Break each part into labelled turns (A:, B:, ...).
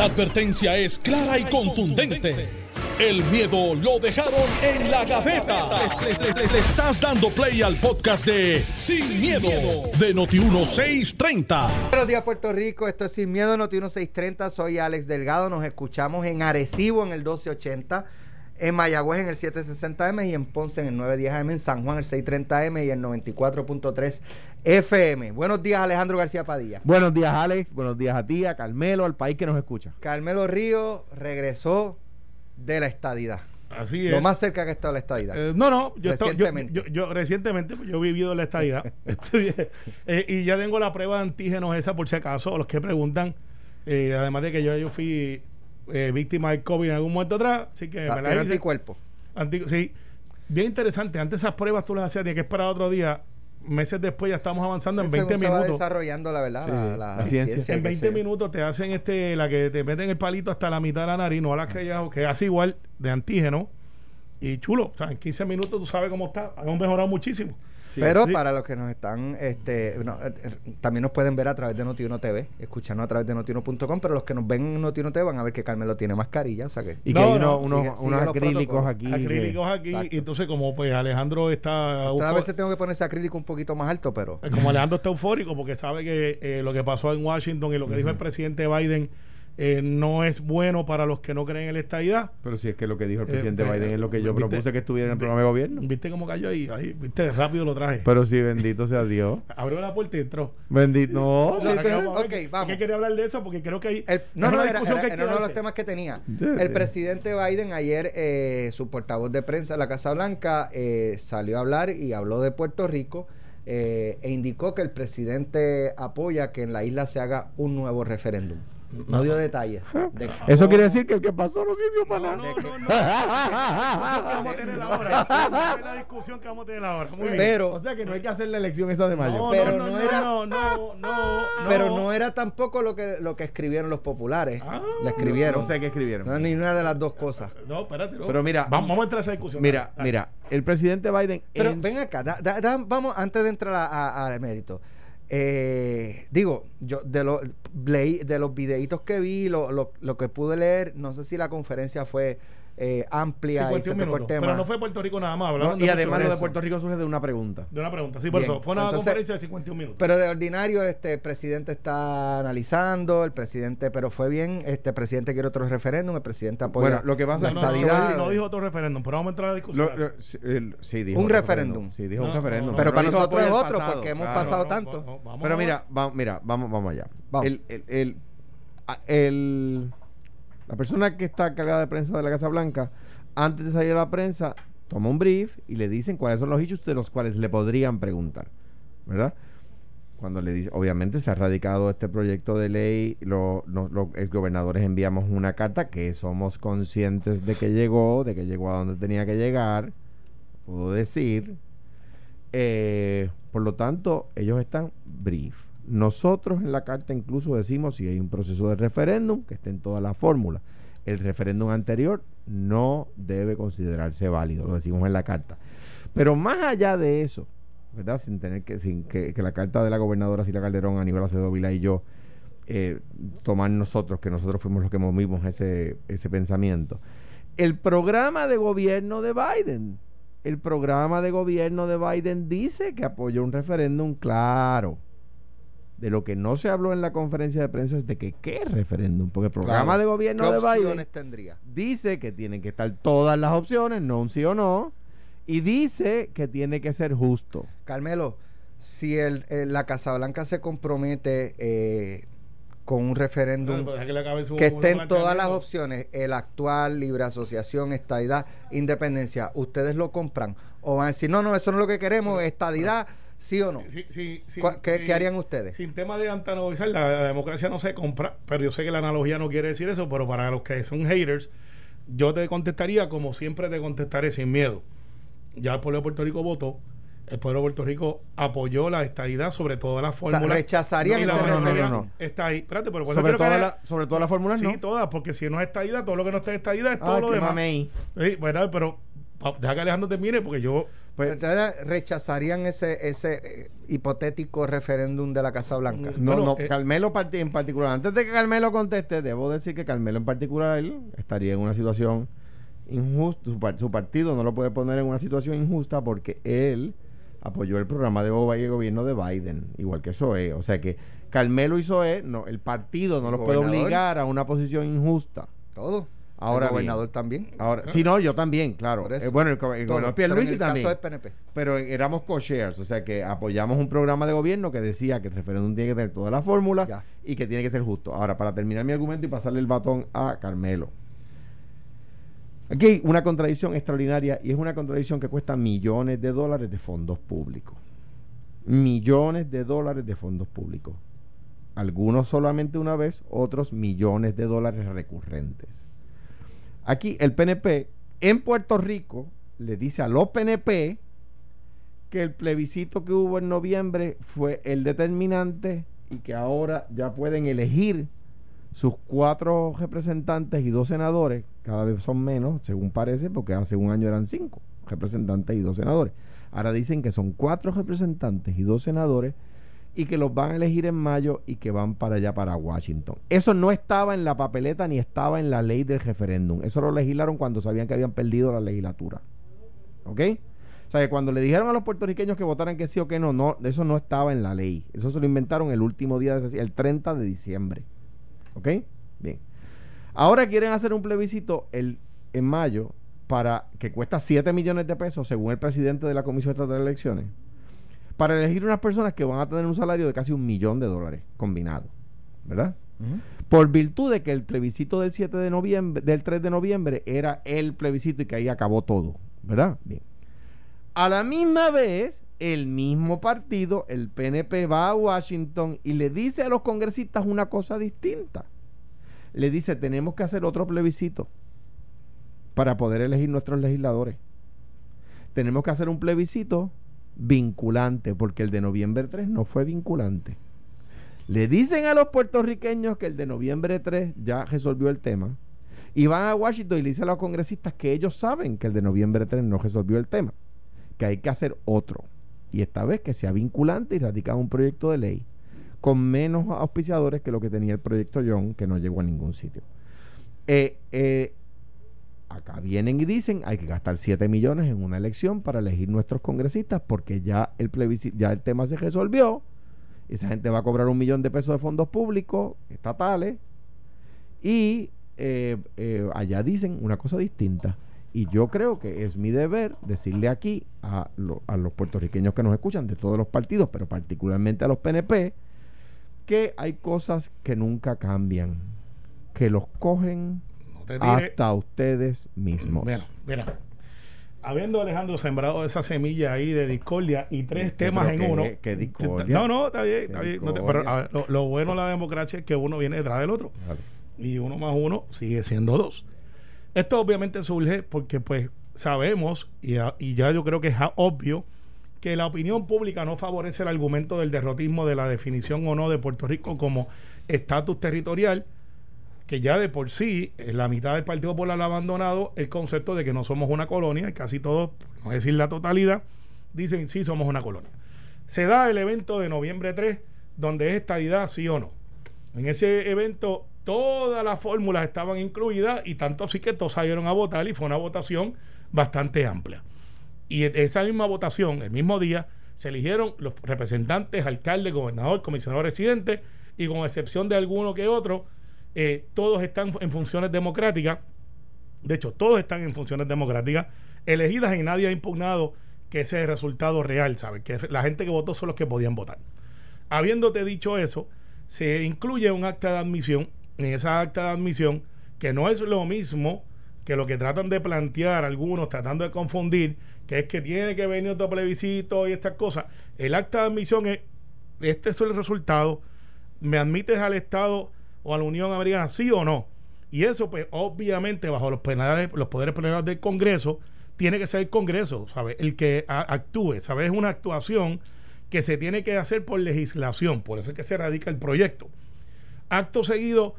A: La advertencia es clara y contundente. El miedo lo dejaron en la gaveta. Le, estás dando play al podcast de Sin, miedo, de Noti1630.
B: Buenos días, Puerto Rico. Esto es Sin Miedo, Noti 1630. Soy Alex Delgado. Nos escuchamos en Arecibo en el 1280, en Mayagüez en el 760M y en Ponce en el 910M, en San Juan el 630M y el 94.3 FM. Buenos días, Alejandro García Padilla.
C: Buenos días, Alex. Buenos días a ti, a Carmelo, al país que nos escucha.
B: Carmelo Río regresó de la estadidad.
D: Así es.
B: Lo más cerca que ha estado la estadidad.
D: Eh, no, no, yo, estoy- yo-
B: Recientemente.
D: yo, yo recientemente, pues, yo he vivido la estadidad. Estoy- eh, y ya tengo la prueba de antígenos esa por si acaso, los que preguntan, eh, además de que yo, yo fui eh, víctima del COVID en algún momento atrás, así que
B: Ah,
D: me la hice.
B: anticuerpo.
D: Anti- sí, bien interesante. Antes esas pruebas tú las hacías, tenías que esperar otro día. Meses después ya estamos avanzando en
B: Según
D: 20
B: se va
D: minutos.
B: desarrollando, la verdad,
C: Sí,
B: la, la
C: la ciencia.
B: ciencia
D: En
B: que
D: 20
B: se-
D: minutos te hacen este la que te meten el palito hasta la mitad de la nariz, no a la que ya que hace igual de antígeno. Y chulo, o sea, en 15 minutos tú sabes cómo está. Hemos mejorado muchísimo.
B: Pero
D: Sí.
B: para los que nos están, este, no, eh, eh, también nos pueden ver a través de Notiuno TV, escucharnos a través de notiuno.com, pero los que nos ven en Notiuno TV van a ver que Carmelo tiene mascarilla, o sea que...
C: Y
D: No,
C: que hay
D: no,
C: unos, unos-
B: sigue-
C: acrílicos aquí. que-
D: acrílicos aquí.
B: Exacto.
D: Y entonces, como pues Alejandro está.
B: Cada
D: eufo-
B: vez tengo que poner ese acrílico un poquito más alto, pero...
D: como Alejandro está eufórico porque sabe que eh, lo que pasó en Washington y lo que dijo el presidente Biden eh, no es bueno para los que no creen en la estadidad.
C: Pero si es que lo que dijo el
D: Eh,
C: presidente
D: eh,
C: Biden es lo que yo
D: ¿viste?
C: propuse que estuviera en el programa de gobierno.
D: ¿Viste cómo cayó ahí? ahí ¿Viste? Rápido lo traje.
C: Pero sí, bendito sea Dios.
D: Abrió la puerta y entró.
C: Bendito. No.
D: Ahora
B: Lo-
D: que vamos ¿qué-
B: vamos.
D: ¿Qué quería hablar de eso? Porque creo que hay.
B: El- no, no,
D: una
B: era,
D: discusión
B: era-
D: que
B: era uno de los temas que tenía. El presidente Biden ayer, eh, su portavoz de prensa de la Casa Blanca, eh, salió a hablar y habló de Puerto Rico eh, e indicó que el presidente apoya que en la isla se haga un nuevo referéndum. No dio detalles. de
C: Eso quiere decir que el que pasó no sirvió para
D: No,
C: nada.
D: no, no, no. Vamos a tener ahora. La discusión que vamos a tener ahora. Muy bien.
B: Pero,
C: O sea que no hay que hacer la elección esa de mayo.
D: no,
B: pero
D: no,
B: no
D: no,
B: era-
D: no, no, no,
B: pero no era tampoco lo que, lo que escribieron los populares.
D: Ah,
B: Le escribieron.
C: No sé qué escribieron.
B: No, ni una de las dos cosas.
D: No, espérate. no.
C: Pero mira,
D: vamos, vamos a entrar a esa discusión.
C: Mira,
D: Dale.
C: mira, el presidente Biden.
B: Pero
C: en
B: ven acá, da- da- da- vamos, antes de entrar a- a- al mérito. Eh, digo, yo de, lo, de los videitos que vi, lo, lo, lo que pude leer, no sé si la conferencia fue eh, amplia y se
D: 51
B: tocó el
D: minutos.
B: tema.
D: Pero no fue Puerto Rico nada más.
C: No, y además
D: de
C: lo de. Puerto Rico surge de una pregunta.
D: De una pregunta. Sí, por
B: Bien.
D: eso. Fue una
B: Entonces-
D: conferencia de 51 minutos.
B: Pero de ordinario, este el presidente está analizando, el presidente, pero fue bien, este el presidente quiere otro referéndum, el presidente apoya
C: Bueno, lo que pasa
D: no,
B: la
D: no, no,
B: estadidad.
D: no, no dijo otro referéndum, pero vamos a entrar a la discusión.
C: Lo- lo- sí, el- sí, dijo
B: Un referéndum.
C: Sí, dijo
D: No,
C: un referéndum.
D: no,
B: Pero para nosotros es otro,
C: pasado,
B: porque hemos
C: claro.
B: pasado
D: no,
B: tanto.
D: no, vamos
C: Pero mira, vamos, mira, vamos, vamos allá.
B: Vamos.
C: El, el, el- la persona que está cargada de prensa de la Casa Blanca, antes de salir a la prensa, toma un brief y le dicen cuáles son los issues de los cuales le podrían preguntar. ¿Verdad? Cuando le dice, obviamente se ha radicado este proyecto de ley, lo- no- los exgobernadores enviamos una carta que somos conscientes de que llegó, de que llegó a donde tenía que llegar, puedo decir. Eh, por lo tanto, ellos están brief. Nosotros en la carta incluso decimos si hay un proceso de referéndum, que esté en todas las fórmulas. El referéndum anterior no debe considerarse válido, lo decimos en la carta. Pero más allá de eso, ¿verdad? Sin tener que, sin que, la carta de la gobernadora Sila Calderón, Aníbal Acevedo Vila y yo eh, tomar nosotros, que nosotros fuimos los que movimos ese, ese pensamiento. El programa de gobierno de Biden, el programa de gobierno de Biden dice que apoyó un referéndum claro. De lo que no se habló en la conferencia de prensa es de que qué referéndum, porque el programa
B: Claro.
C: de gobierno
B: ¿Qué
C: de Biden
B: opciones tendría?
C: dice que tienen que estar todas las opciones, no un sí o no, y dice que tiene que ser justo.
B: Carmelo, si el, el- la Casa Blanca se compromete eh, con un referéndum
D: que
B: estén todas las opciones, el actual, libre asociación, estadidad, independencia, ¿ustedes lo compran? ¿O van a decir, no, no, eso no es lo que queremos, estadidad, sí o no?
D: Sí, sí, sí,
B: ¿Cuál- qué-
D: sí.
B: qué harían ustedes?
D: Sin tema de antagonizar, la, la democracia no se compra, pero yo sé que la analogía no quiere decir eso, pero para los que son haters, yo te contestaría como siempre te contestaré sin miedo. Ya el pueblo de Puerto Rico votó, el pueblo de Puerto Rico apoyó la estadidad sobre todas las
B: O sea,
D: fórmulas.
B: rechazarían
D: Y
B: ese
D: la mayoría
B: referéndum.
C: no, no.
D: Está ahí. Espérate, pero
C: Sobre,
D: que
C: toda
D: haya-
C: la, sobre todas las fórmulas,
D: Sí,
C: no.
D: todas, porque si no es estadidad, todo lo que no está en estadidad es todo
C: Ay,
D: lo demás.
C: mamey.
D: Sí, bueno, pero deja que Alejandro termine porque yo.
C: Pues-
B: Ustedes rechazarían ese, ese eh, hipotético referéndum de la Casa Blanca.
C: No,
D: Bueno,
C: no,
D: eh,
C: Carmelo en particular. Antes de que Carmelo conteste, debo decir que Carmelo en particular estaría en una situación injusta. Su, par- su partido no lo puede poner en una situación injusta porque él apoyó el programa de Obama y el gobierno de Biden, igual que Zoe. O sea que Carmelo y Zoe, no, el partido no los puede obligar a una posición injusta.
B: Todo.
C: Ahora
B: el
C: bien.
B: gobernador también.
C: Ahora, sí, no, yo también, claro. Eh, bueno, el, el gobernador Pierluisi también.
B: caso PNP.
C: Pero éramos co-shares, o sea que apoyamos un programa de gobierno que decía que el referéndum tiene que tener todas las fórmulas
B: Ya.
C: y que tiene que ser justo. Ahora, para terminar mi argumento y pasarle el batón a Carmelo. Aquí hay una contradicción extraordinaria y es una contradicción que cuesta millones de dólares de fondos públicos. Millones de dólares de fondos públicos. Algunos solamente una vez, otros millones de dólares recurrentes. Aquí el PNP en Puerto Rico le dice a los PNP que el plebiscito que hubo en noviembre fue el determinante y que ahora ya pueden elegir sus cuatro representantes y dos senadores, cada vez son menos, según parece, porque hace un año eran cinco representantes y dos senadores. Ahora dicen que son cuatro representantes y dos senadores y que los van a elegir en mayo y que van para allá, para Washington. Eso no estaba en la papeleta ni estaba en la ley del referéndum. Eso lo legislaron cuando sabían que habían perdido la legislatura. ¿Ok? O sea, que cuando le dijeron a los puertorriqueños que votaran que sí o que no, no, eso no estaba en la ley. Eso se lo inventaron el último día, el 30 de diciembre. ¿Ok? Bien. Ahora quieren hacer un plebiscito el, en mayo para que cuesta 7 millones de pesos, según el presidente de la Comisión Estatal de Elecciones, para elegir unas personas que van a tener un salario de casi un millón de dólares combinado. ¿Verdad? Por virtud de que el plebiscito del 7 de noviembre, del 3 de noviembre, era el plebiscito y que ahí acabó todo. ¿Verdad? Bien. A la misma vez, el mismo partido, el PNP, va a Washington y le dice a los congresistas una cosa distinta. Le dice, tenemos que hacer otro plebiscito para poder elegir nuestros legisladores. Tenemos que hacer un plebiscito vinculante, porque el de noviembre 3 no fue vinculante. Le dicen a los puertorriqueños que el de noviembre 3 ya resolvió el tema. Y van a Washington y le dicen a los congresistas que ellos saben que el de noviembre 3 no resolvió el tema. Que hay que hacer otro. Y esta vez que sea vinculante y radicar un proyecto de ley con menos auspiciadores que lo que tenía el proyecto John, que no llegó a ningún sitio. Eh, eh, acá vienen y dicen hay que gastar 7 millones en una elección para elegir nuestros congresistas porque ya el ya el tema se resolvió. Esa gente va a cobrar un millón de pesos de fondos públicos estatales y eh, eh, allá dicen una cosa distinta. Y yo creo que es mi deber decirle aquí a, lo- a los puertorriqueños que nos escuchan de todos los partidos, pero particularmente a los PNP, que hay cosas que nunca cambian, que los cogen
D: te
C: hasta ustedes mismos.
D: Mira, mira. Habiendo Alejandro sembrado esa semilla ahí de discordia y tres
C: ¿Qué,
D: temas en uno.
C: qué discordia?
D: No, no, está bien,
C: ¿Qué
D: está bien. no te-
C: discordia?
D: pero a ver, lo, lo bueno de la democracia es que uno viene detrás del otro.
C: Vale.
D: Y uno más uno sigue siendo dos. Esto obviamente surge porque pues sabemos, y, a- y ya yo creo que es obvio, que la opinión pública no favorece el argumento del derrotismo de la definición o no de Puerto Rico como estatus territorial, que ya de por sí eh, la mitad del Partido Popular ha abandonado el concepto de que no somos una colonia, y casi todos, no decir la totalidad, dicen sí somos una colonia. Se da el evento de noviembre 3, donde es estadidad sí o no. En ese evento todas las fórmulas estaban incluidas y tanto así que todos salieron a votar y fue una votación bastante amplia. Y en esa misma votación, el mismo día, se eligieron los representantes, alcalde, gobernador, comisionado residente y con excepción de alguno que otro, eh, todos están en funciones democráticas. De hecho, todos están en funciones democráticas elegidas y nadie ha impugnado que ese es el resultado real, ¿sabes? Que la gente que votó son los que podían votar. Habiéndote dicho eso, se incluye un acta de admisión. En esa acta de admisión, que no es lo mismo que lo que tratan de plantear algunos, tratando de confundir, que es que tiene que venir otro plebiscito y estas cosas. El acta de admisión es, este es el resultado, me admites al Estado o a la Unión Americana, sí o no. Y eso, pues, obviamente, bajo los, penales, los poderes plenarios del Congreso, tiene que ser el Congreso, ¿sabes? El que actúe, ¿sabes? Es una actuación que se tiene que hacer por legislación, por eso es que se radica el proyecto. Acto seguido,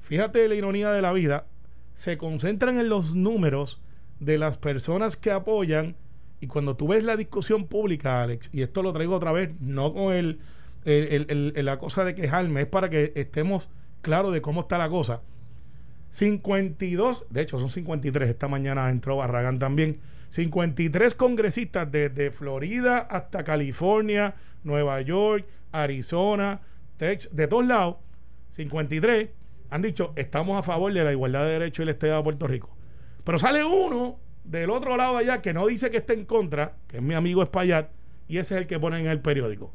D: fíjate la ironía de la vida, se concentran en los números de las personas que apoyan Y cuando tú ves la discusión pública, Alex, y esto lo traigo otra vez, no con el, el- el- el- la cosa de quejarme, es para que estemos claros de cómo está la cosa. 52, de hecho son 53, esta mañana entró Barragán también, 53 congresistas desde Florida hasta California, Nueva York, Arizona, Texas, de todos lados, 53 han dicho estamos a favor de la igualdad de derechos y el Estado de Puerto Rico. Pero sale uno del otro lado allá que no dice que esté en contra, que es mi amigo Espaillat, y ese es el que pone en el periódico.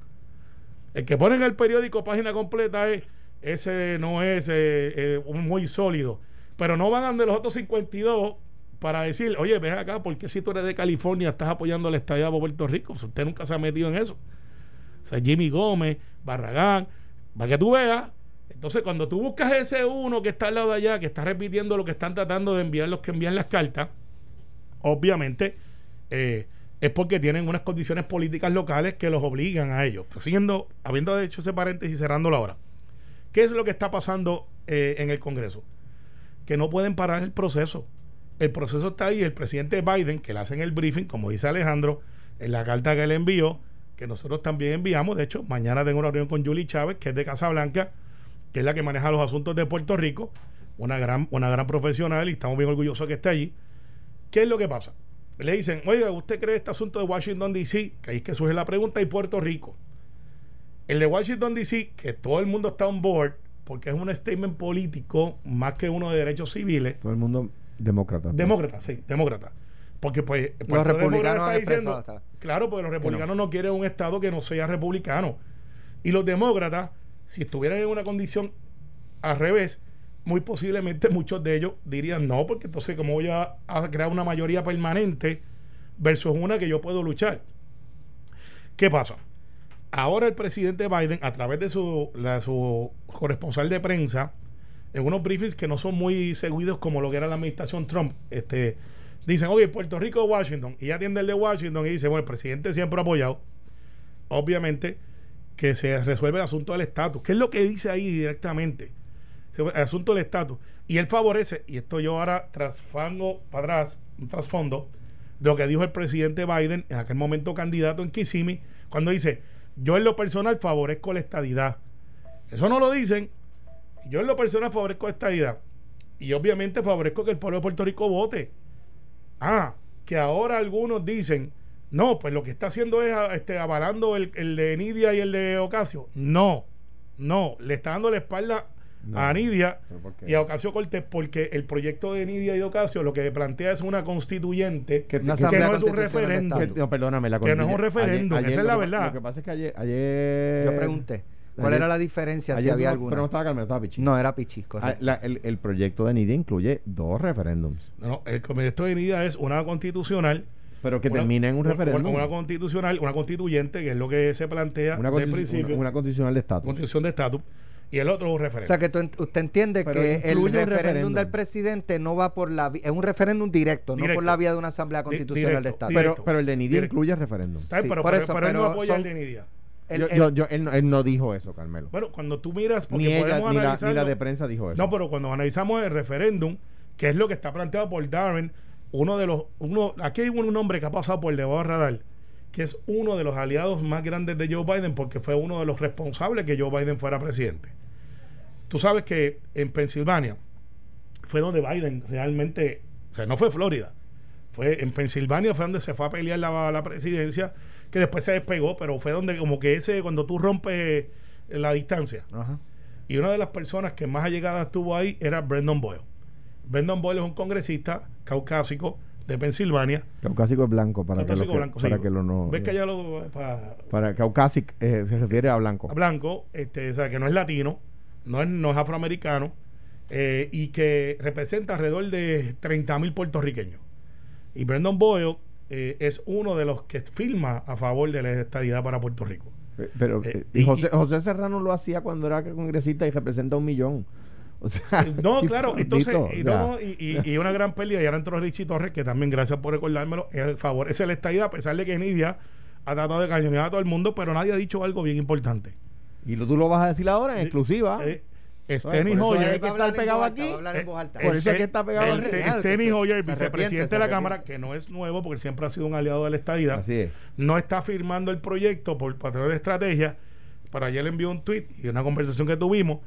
D: El que pone en el periódico página completa es ese no es eh, eh, muy sólido. Pero no van de los otros 52 para decir, oye, ven acá, porque si tú eres de California estás apoyando la estadía de Puerto Rico? Si usted nunca se ha metido en eso. O sea, Jimmy Gómez, Barragán, para que tú veas. Entonces, cuando tú buscas ese uno que está al lado de allá, que está repitiendo lo que están tratando de enviar los que envían las cartas, obviamente eh, es porque tienen unas condiciones políticas locales que los obligan a ellos. Pues, siguiendo, habiendo hecho ese paréntesis y cerrándolo ahora, ¿qué es lo que está pasando eh, en el Congreso? Que no pueden parar el proceso. El proceso está ahí. El presidente Biden, que le hacen el briefing, como dice Alejandro, en la carta que le envió, que nosotros también enviamos. De hecho, mañana tengo una reunión con Julie Chávez, que es de Casablanca, que es la que maneja los asuntos de Puerto Rico, una gran, una gran profesional y estamos bien orgullosos que esté allí. ¿Qué es lo que pasa? Le dicen, oiga, ¿usted cree este asunto de Washington, D.C.? Que ahí es que surge la pregunta, y Puerto Rico. El de Washington, D.C., que todo el mundo está on board, porque es un statement político más que uno de derechos civiles.
C: Todo el mundo demócrata.
D: Demócrata, sí, demócrata. Porque pues el
B: Los republicanos
D: está diciendo,
B: hasta-
D: claro, porque los republicanos no. quieren un estado que no sea republicano. Y los demócratas, si estuvieran en una condición al revés, muy posiblemente muchos de ellos dirían no, porque entonces como voy a, a crear una mayoría permanente versus una que yo puedo luchar. ¿Qué pasa? Ahora el presidente Biden, a través de su, su corresponsal de prensa, en unos briefings que no son muy seguidos como lo que era la administración Trump, este, dicen, oye, Puerto Rico Washington, y atiende el de Washington y dice, bueno, el presidente siempre ha apoyado, obviamente, que se resuelve el asunto del estatus. ¿Qué es lo que dice ahí directamente? El asunto del estatus. Y él favorece, y esto yo ahora trasfango para atrás, un trasfondo, de lo que dijo el presidente Biden, en aquel momento candidato en Kissimmee, cuando dice, yo en lo personal favorezco la estadidad. Eso no lo dicen. Yo en lo personal favorezco la estadidad. Y obviamente favorezco que el pueblo de Puerto Rico vote. Ah, que ahora algunos dicen, no, pues lo que está haciendo es a- este, avalando el, el de Nidia y el de Ocasio. No, no, le está dando la espalda
C: No.
D: a Nidia y a Ocasio Cortés porque el proyecto de Nidia y de Ocasio lo que plantea es una constituyente
C: Que-
B: Una
D: no es un
B: de
D: referéndum.
C: que- no, perdóname, la
D: Que no es un
C: constituye-
D: referéndum, esa es la
C: que-
D: verdad.
C: Lo que pasa es que ayer. ayer
B: Yo pregunté. ¿Cuál
C: ayer-
B: era la diferencia? Si
C: ayer
B: había
C: no-
B: alguna.
C: Pero no estaba Carmen, estaba Pichi.
B: No, era Pichis,
C: Ah,
B: correcto.
C: la- el, el proyecto de Nidia incluye dos referéndums.
D: No, no, el proyecto de Nidia es una constitucional.
C: Pero que
D: una-
C: termina en un referéndum.
D: Una, constitucional, una constituyente, que es lo que se plantea
C: Una, constitu-
D: principio.
C: una- una constitucional de estatus.
D: constitución de estatus. Y el otro es un
B: O
D: referéndum.
B: sea que tú usted entiende
C: Pero
B: que el referéndum
C: referéndum.
B: del presidente no va por la vi- es un referéndum directo, no por
D: Directo.
B: la vía de una asamblea constitucional de
D: directo,
B: Estado.
C: pero,
D: directo,
C: pero el de Nidia
D: directo.
C: incluye referéndum.
D: ¿Sabes?
B: sí,
D: pero,
B: por eso,
D: pero él no apoya
B: son-
D: el de Nidia.
B: El-
C: yo,
B: el-
C: yo- yo- él, no, él no dijo eso, Carmelo.
D: Bueno, cuando tú miras, porque
C: Ni ella,
D: podemos
C: ni la, ni
D: analizarlo-
C: la de prensa dijo eso.
D: No, pero cuando analizamos el referéndum, que es lo que está planteado por Darren, uno de los, uno, aquí hay un hombre que ha pasado por debajo del radar, que es uno de los aliados más grandes de Joe Biden, porque fue uno de los responsables que Joe Biden fuera presidente. Tú sabes que en Pensilvania fue donde Biden realmente, o sea, no fue Florida, fue en Pensilvania fue donde se fue a pelear la, la presidencia, que después se despegó, pero fue donde como que ese, cuando tú rompes la distancia,
B: Ajá.
D: y una de las personas que más allegada estuvo ahí era Brendan Boyle. Brendan Boyle es un congresista caucásico de Pensilvania.
C: Caucásico es blanco, para que
D: Caucásico
C: que,
D: blanco,
C: para
D: sí.
C: que lo no.
D: ¿Ves que allá lo para,
C: Para Caucásico eh, se refiere a blanco.
D: a blanco, este, o sea, que no es latino, no es, no es afroamericano, eh, y que representa alrededor de 30 mil puertorriqueños. Y Brendan Boyle eh, es uno de los que firma a favor de la estadidad para Puerto Rico.
C: Eh, Pero
D: Eh, y-
C: José,
D: y-
C: José Serrano lo hacía cuando era congresista y representa un millón. O sea,
D: No, claro, entonces, y, no, una gran pérdida. Y ahora entró Richie Torres, que también, gracias por recordármelo, favorece la estadía, a pesar de que Nidia ha tratado de cañonear a todo el mundo, pero nadie ha dicho algo bien importante.
C: Y lo, tú lo vas a decir ahora en exclusiva.
D: Eh, Steny Hoyer.
C: hay que estar pegado aquí.
B: Voz alta.
C: Por eso es que está pegado
D: el,
C: al
D: el-
C: real,
D: Steny Hoyer,
B: se
D: vicepresidente de la Cámara, que no es nuevo porque siempre ha sido un aliado de la estadidad,
C: Así es.
D: no está firmando el proyecto por patrón de estrategia. Pero ayer le envió un tweet y una conversación que tuvimos.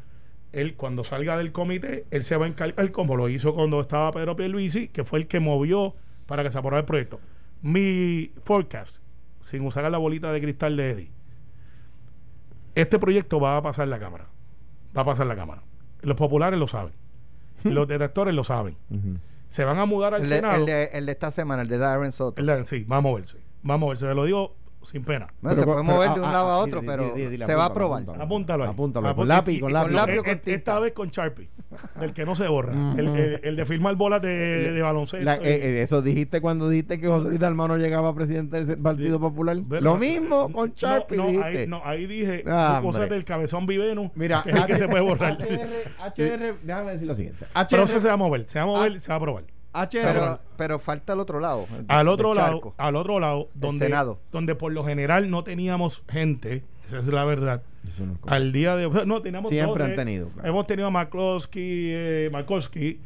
D: Él, cuando salga del comité, él se va a encargar, como lo hizo cuando estaba Pedro Pierluisi, que fue el que movió para que se aprobara el proyecto. Mi forecast, sin usar la bolita de cristal de Eddie, este proyecto va a pasar la Cámara. Va a pasar la Cámara. Los populares lo saben. Los detectores lo saben. Se van a mudar al
B: El de,
D: Senado.
B: el, de, el de esta semana, el de Darren Soto.
D: El de- sí, va a moverse. Va a moverse. Se lo digo sin pena.
B: Bueno,
C: Pero
B: se puede
C: pero-
B: mover
C: ah,
B: de un
C: ah,
B: lado a
C: ah,
B: otro, pero se va a aprobar.
C: apúntalo.
D: Apúntalo ahí.
C: Apúntalo,
D: Apú-
C: con lápiz, con lápiz.
B: Con lápiz o
D: e-
B: con
D: e-
B: tinta.
D: Esta vez con Sharpie, del que no se borra. el, el- el de firmar bolas de, de baloncesto.
C: Eh, eh, eso dijiste cuando dijiste que José Luis Dalmau no llegaba a presidente del Partido Popular. Lo mismo con
D: No,
C: Sharpie
D: no,
C: dijiste.
D: ahí, no, ahí dije
C: Ah,
D: cosas del cabezón viveno.
C: Mira,
D: que es el que se puede borrar.
C: HR, HR, déjame decir lo siguiente.
D: Pero eso
C: HR,
D: se va a mover, se va a mover, se va a aprobar.
C: HR,
B: Pero, pero falta el otro lado. el
D: Al otro lado, al otro lado, donde,
B: Senado.
D: donde por lo general no teníamos gente, esa es la verdad.
C: No es
D: Al día de hoy, no, teníamos
C: Siempre
D: dos,
C: han
D: eh,
C: tenido, claro.
D: Hemos tenido a McCloskey, eh, Markowski,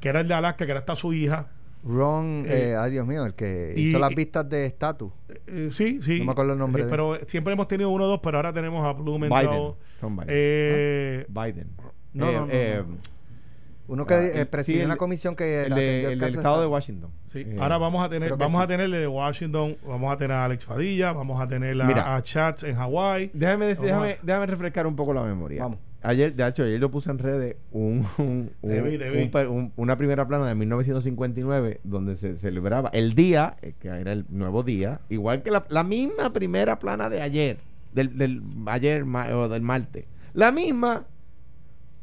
D: que era el de Alaska, que era hasta su hija.
B: Ron,
D: Eh,
B: eh, ay Dios mío, el que
D: y-
B: hizo las vistas de estatus.
D: Eh, sí, sí.
B: No me acuerdo el nombre
D: Sí, pero siempre hemos tenido uno o dos, pero ahora tenemos a Blumenthal.
C: Biden. Son Biden.
D: Eh,
C: Biden.
B: No,
C: Eh,
B: no, no,
C: eh,
B: Uno que
C: ah,
B: eh,
C: el-
B: presidió
C: sí,
B: una comisión que
C: el,
B: atendió
C: de- el del estado de. Washington.
D: sí.
C: Eh,
D: ahora vamos a tener, vamos a
B: sí.
D: tenerle de Washington, vamos a tener a Alex Padilla, vamos a tener a,
C: Mira.
D: a Chats en Hawái.
C: Déjame, decir- déjame, déjame refrescar un poco la memoria.
B: Vamos.
C: Ayer, de hecho, ayer lo puse en redes un, un-
D: Te
C: un-
D: vi, te vi.
C: un una primera plana de 1959 donde se celebraba el día, eh, que era el nuevo día, igual que la, la misma primera plana de ayer, del, del ayer ma- o del martes. La misma.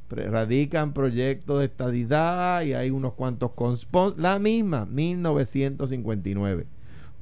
C: Radican proyectos de estadidad y hay unos cuantos conspons. La misma, 1959.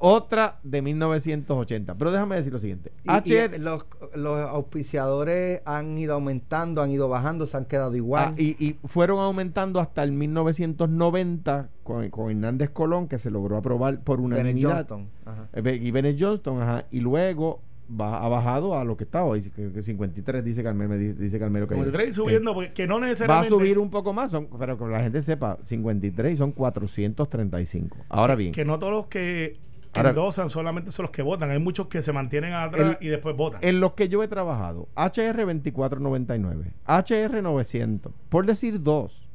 C: Otra de 1980. Pero déjame decir lo siguiente.
B: Y-
C: HR
B: y los, los auspiciadores han ido aumentando, han ido bajando, se han quedado igual.
C: Ah, y, y fueron aumentando hasta el 1990 con, con Hernández Colón, que se logró aprobar por
B: Bennett
C: unanimidad.
B: Johnston, ajá.
C: Eh, Be- Y Bennett Johnston, ajá, y luego ba- ha bajado a lo que está hoy, que, que 53 dice Carmelo, me di- dice Carmelo que,
D: 53 y subiendo, porque que no
C: que va a
D: necesariamente.
C: subir un poco más, son, pero que la gente sepa, 53 son 435. Ahora bien,
D: Que no todos los que
C: Ahora-
D: endosan solamente son los que votan. Hay muchos que se mantienen atrás
C: El-
D: y después votan.
C: en los que yo he trabajado, HR 2499, HR 900, por decir dos,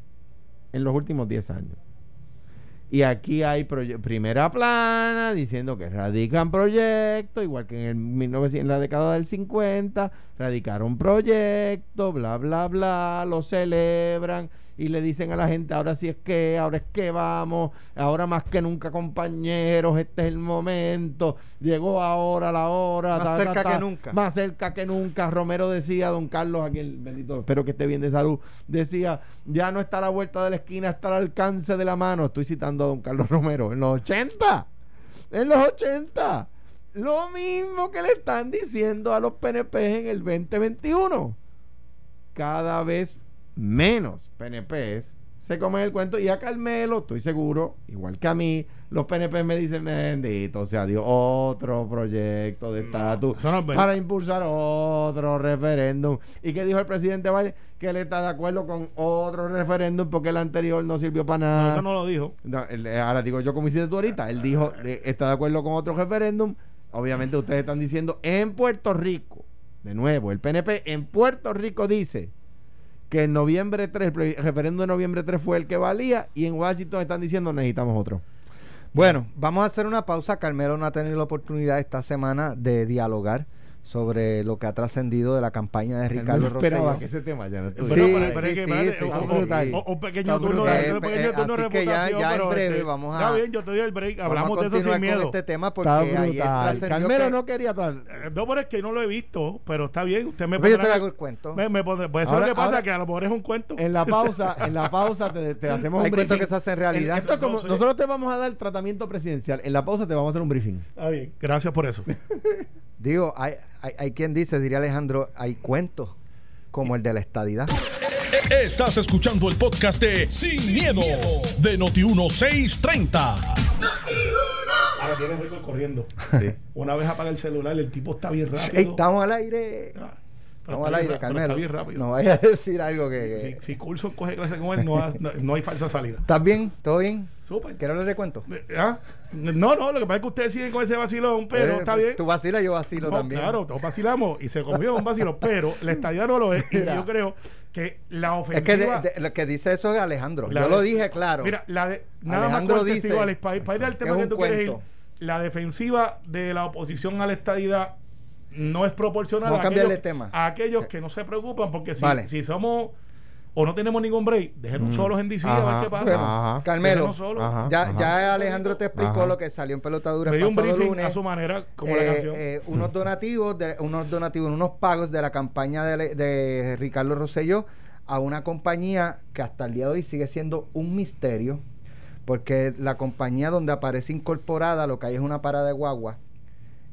C: en los últimos 10 años. Y aquí hay primera plana diciendo que radican proyectos, igual que en, el 1900, en la década del 50, radicaron proyectos, bla, bla, bla, lo celebran y le dicen a la gente, ahora sí es que, ahora es que vamos, ahora más que nunca compañeros, este es el momento, llegó ahora la hora.
B: Más cerca que nunca.
C: Más cerca que nunca. Romero decía, don Carlos, aquí el bendito, espero que esté bien de salud, decía, ya no está a la vuelta de la esquina, está al alcance de la mano. Estoy citando a don Carlos Romero, en los 80. En los 80. Lo mismo que le están diciendo a los PNP en el 2021. Cada vez menos PNPs se comen el cuento. Y a Carmelo, estoy seguro, igual que a mí, los PNP me dicen, bendito sea Dios, otro proyecto de estatus
D: no
C: para impulsar otro referéndum. ¿Y qué dijo el presidente Biden? Que él está de acuerdo con otro referéndum porque el anterior no sirvió para
D: No,
C: nada.
D: eso no lo dijo.
C: No, él- eh, ahora digo yo como hiciste tú ahorita. Él dijo, eh, está de acuerdo con otro referéndum. Obviamente ustedes están diciendo, en Puerto Rico, de nuevo, el PNP en Puerto Rico dice que en noviembre 3, el referéndum de noviembre 3 fue el que valía y en Washington están diciendo necesitamos otro.
B: Bueno, vamos a hacer una pausa. Carmelo no ha tenido la oportunidad esta semana de dialogar sobre lo que ha trascendido de la campaña de Ricardo
C: no esperaba
B: Rosselló.
C: que ese tema ya no
D: un pequeño
C: Está
D: turno de, un pequeño turno de
B: así que ya- ya en
D: pero,
B: breve
D: este,
B: vamos a-
D: Está bien, yo te doy el break. Hablamos de eso sin miedo.
B: con este tema porque trascendió
C: Carmelo
B: que-
C: no quería tal.
D: Eh, No, pero es que no lo he visto, pero está bien. Usted me
B: Pero yo te
D: pondrá-
B: hago el cuento.
D: Me, me pondrá- pues eso
C: Ahora-
D: es lo que pasa,
C: ahora-
D: que a lo mejor es un cuento.
C: En la pausa, en la pausa te, te hacemos
B: Hay
C: un briefing.
B: que se realidad.
C: En- esto es como-
D: No sé.
C: nosotros te vamos a dar tratamiento presidencial. En la pausa te vamos a hacer un briefing.
D: Está bien, gracias por eso.
B: Digo, hay, hay, hay quien dice, diría Alejandro, hay cuentos como el de la estadidad.
A: Estás escuchando el podcast de Sin, miedo, de Noti1630.
D: Ahora viene Rico corriendo. Una vez apaga el celular, el tipo está bien rápido.
B: Ey, estamos al aire.
D: Ah, Pero
B: Vamos
D: está
B: al aire, Carmelo.
D: está bien rápido.
B: No vaya a decir algo que... que-
D: Si, si Coulson coge clase con él, no, ha- no, no hay falsa salida.
B: ¿Estás bien? ¿Todo bien?
D: Súper.
B: ¿Quieres el recuento?
D: Eh, ¿ah? No, no, lo que pasa es que ustedes siguen con ese vacilón, pero
B: Eh,
D: está bien.
B: Tú vacilas, yo vacilo
D: No,
B: también.
D: Claro, todos vacilamos y se convió en un vacilo, pero la estadía no lo es. Y yo creo que la
B: Es que de-
D: ofensiva.
B: de- lo que dice eso es Alejandro. yo
D: de-
B: lo dije claro.
D: Mira, la de, nada
B: Alejandro
D: más
B: dice
D: para, para ir al tema
B: es
D: que tú quieres ir,
B: cuento.
D: la defensiva de la oposición a la estadidad no es proporcional
B: Vamos a
D: aquellos,
B: tema.
D: a aquellos que no se preocupan, porque si,
B: Vale.
D: si somos o no tenemos ningún break, déjenos solos en DC a ver qué pasa.
C: Ajá.
B: Carmelo,
D: Déjenos solos.
C: Ajá.
B: ya, ya Alejandro te explicó lo que salió en pelotadura
D: Me
B: el
D: dio un
B: pasado
D: briefing
B: lunes.
D: a su manera, como la
B: Eh,
D: canción.
B: eh, unos donativos, de, unos donativos, unos pagos de la campaña de, de Ricardo Rosselló a una compañía que hasta el día de hoy sigue siendo un misterio, porque la compañía donde aparece incorporada lo que hay es una parada de guagua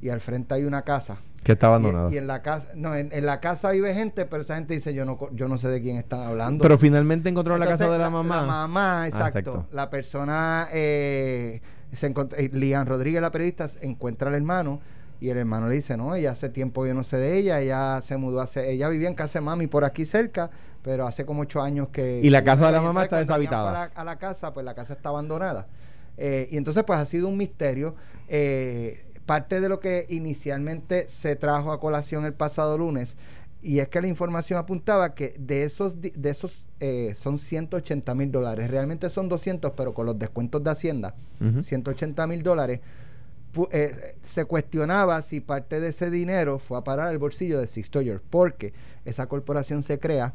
B: y al frente hay una casa.
C: Que está
B: Y,
C: abandonado.
B: y en la casa, no, en, en la casa vive gente, pero esa gente dice yo no, yo no sé de quién están hablando.
C: Pero finalmente encontró la casa de la mamá.
B: La mamá, exacto.
C: exacto.
B: La persona, eh, se eh, Lian Rodríguez, la periodista, encuentra al hermano y el hermano le dice, no, ella hace tiempo yo no sé de ella, ella se mudó hace, ella vivía en casa de mami por aquí cerca, pero hace como ocho años que...
C: Y la casa de la mamá está deshabitada.
B: A la, a la casa, pues la casa está abandonada. Eh, y entonces pues ha sido un misterio. Eh, parte de lo que inicialmente se trajo a colación el pasado lunes, y es que la información apuntaba que de esos, de esos eh, son 180 mil dólares, realmente son 200, pero con los descuentos de Hacienda,
C: Ujú.
B: 180 mil dólares, eh, se cuestionaba si parte de ese dinero fue a parar al bolsillo de Sixto George, porque esa corporación se crea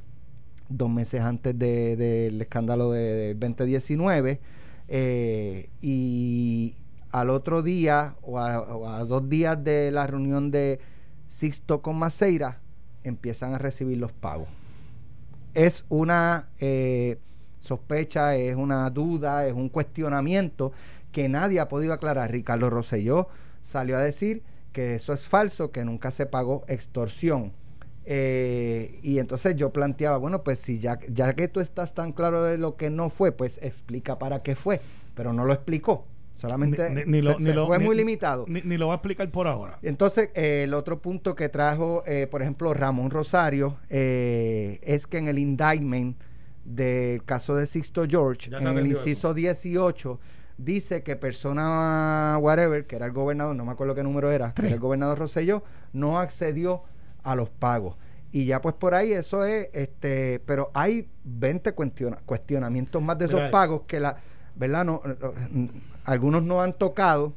B: dos meses antes de- del escándalo de, del 2019 eh, y al otro día o a, dos días de la reunión de Sixto con Maceira empiezan a recibir los pagos. Es una eh, sospecha, es una duda, es un cuestionamiento que nadie ha podido aclarar. Ricardo Rosselló salió a decir que eso es falso, que nunca se pagó extorsión. Eh, y entonces yo planteaba, bueno, pues si ya, ya que tú estás tan claro de lo que no fue, pues explica para qué fue, pero no lo explicó. Solamente
D: Ni- ni- ni
B: se-
D: lo- ni
B: se
D: lo-
B: fue
D: ni-
B: muy limitado.
D: Ni, ni lo va a explicar por ahora.
B: Entonces, eh, el otro punto que trajo, eh, por ejemplo, Ramón Rosario, eh, es que en el indictment del caso de Sixto George, en el inciso 18, dice que persona whatever, que era el gobernador, no me acuerdo qué número era, que era el gobernador Rosselló, no accedió a los pagos. Y ya pues por ahí eso es, este, pero hay 20 cuestiona- cuestionamientos más de esos
D: Mira,
B: pagos que la, ¿verdad? No, algunos no han tocado,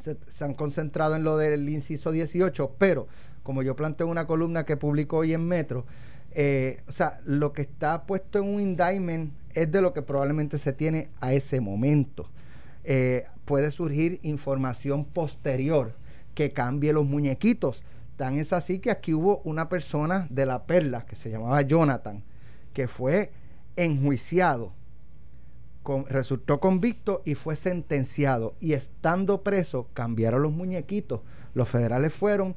B: se, han concentrado en lo del inciso 18, pero como yo planteo una columna que publicó hoy en Metro, eh, o sea, lo que está puesto en un indictment es de lo que probablemente se tiene a ese momento. Eh, puede surgir información posterior que cambie los muñequitos. Tan es así que aquí hubo una persona de la perla que se llamaba Jonathan, que fue enjuiciado resultó convicto y fue sentenciado. Y estando preso, cambiaron los muñequitos. Los federales fueron